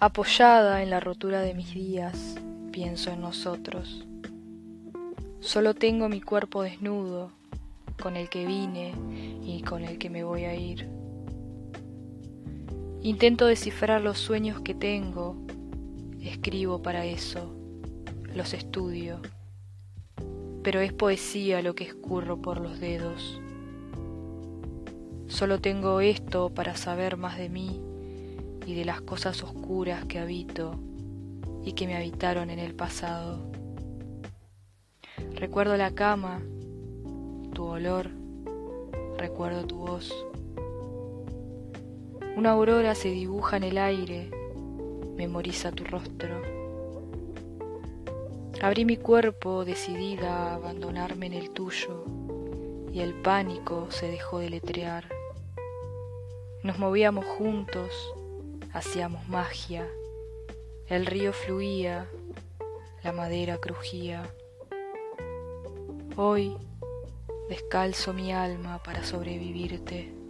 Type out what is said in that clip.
Apoyada en la rotura de mis días, pienso en nosotros. Solo tengo mi cuerpo desnudo, con el que vine y con el que me voy a ir. Intento descifrar los sueños que tengo, escribo para eso, los estudio, pero es poesía lo que escurro por los dedos. Solo tengo esto para saber más de mí y de las cosas oscuras que habito y que me habitaron en el pasado. Recuerdo la cama, tu olor, recuerdo tu voz. Una aurora se dibuja en el aire, memoriza tu rostro. Abrí mi cuerpo decidida a abandonarme en el tuyo y el pánico se dejó de letrear. Nos movíamos juntos, hacíamos magia, el río fluía, la madera crujía. Hoy descalzo mi alma para sobrevivirte.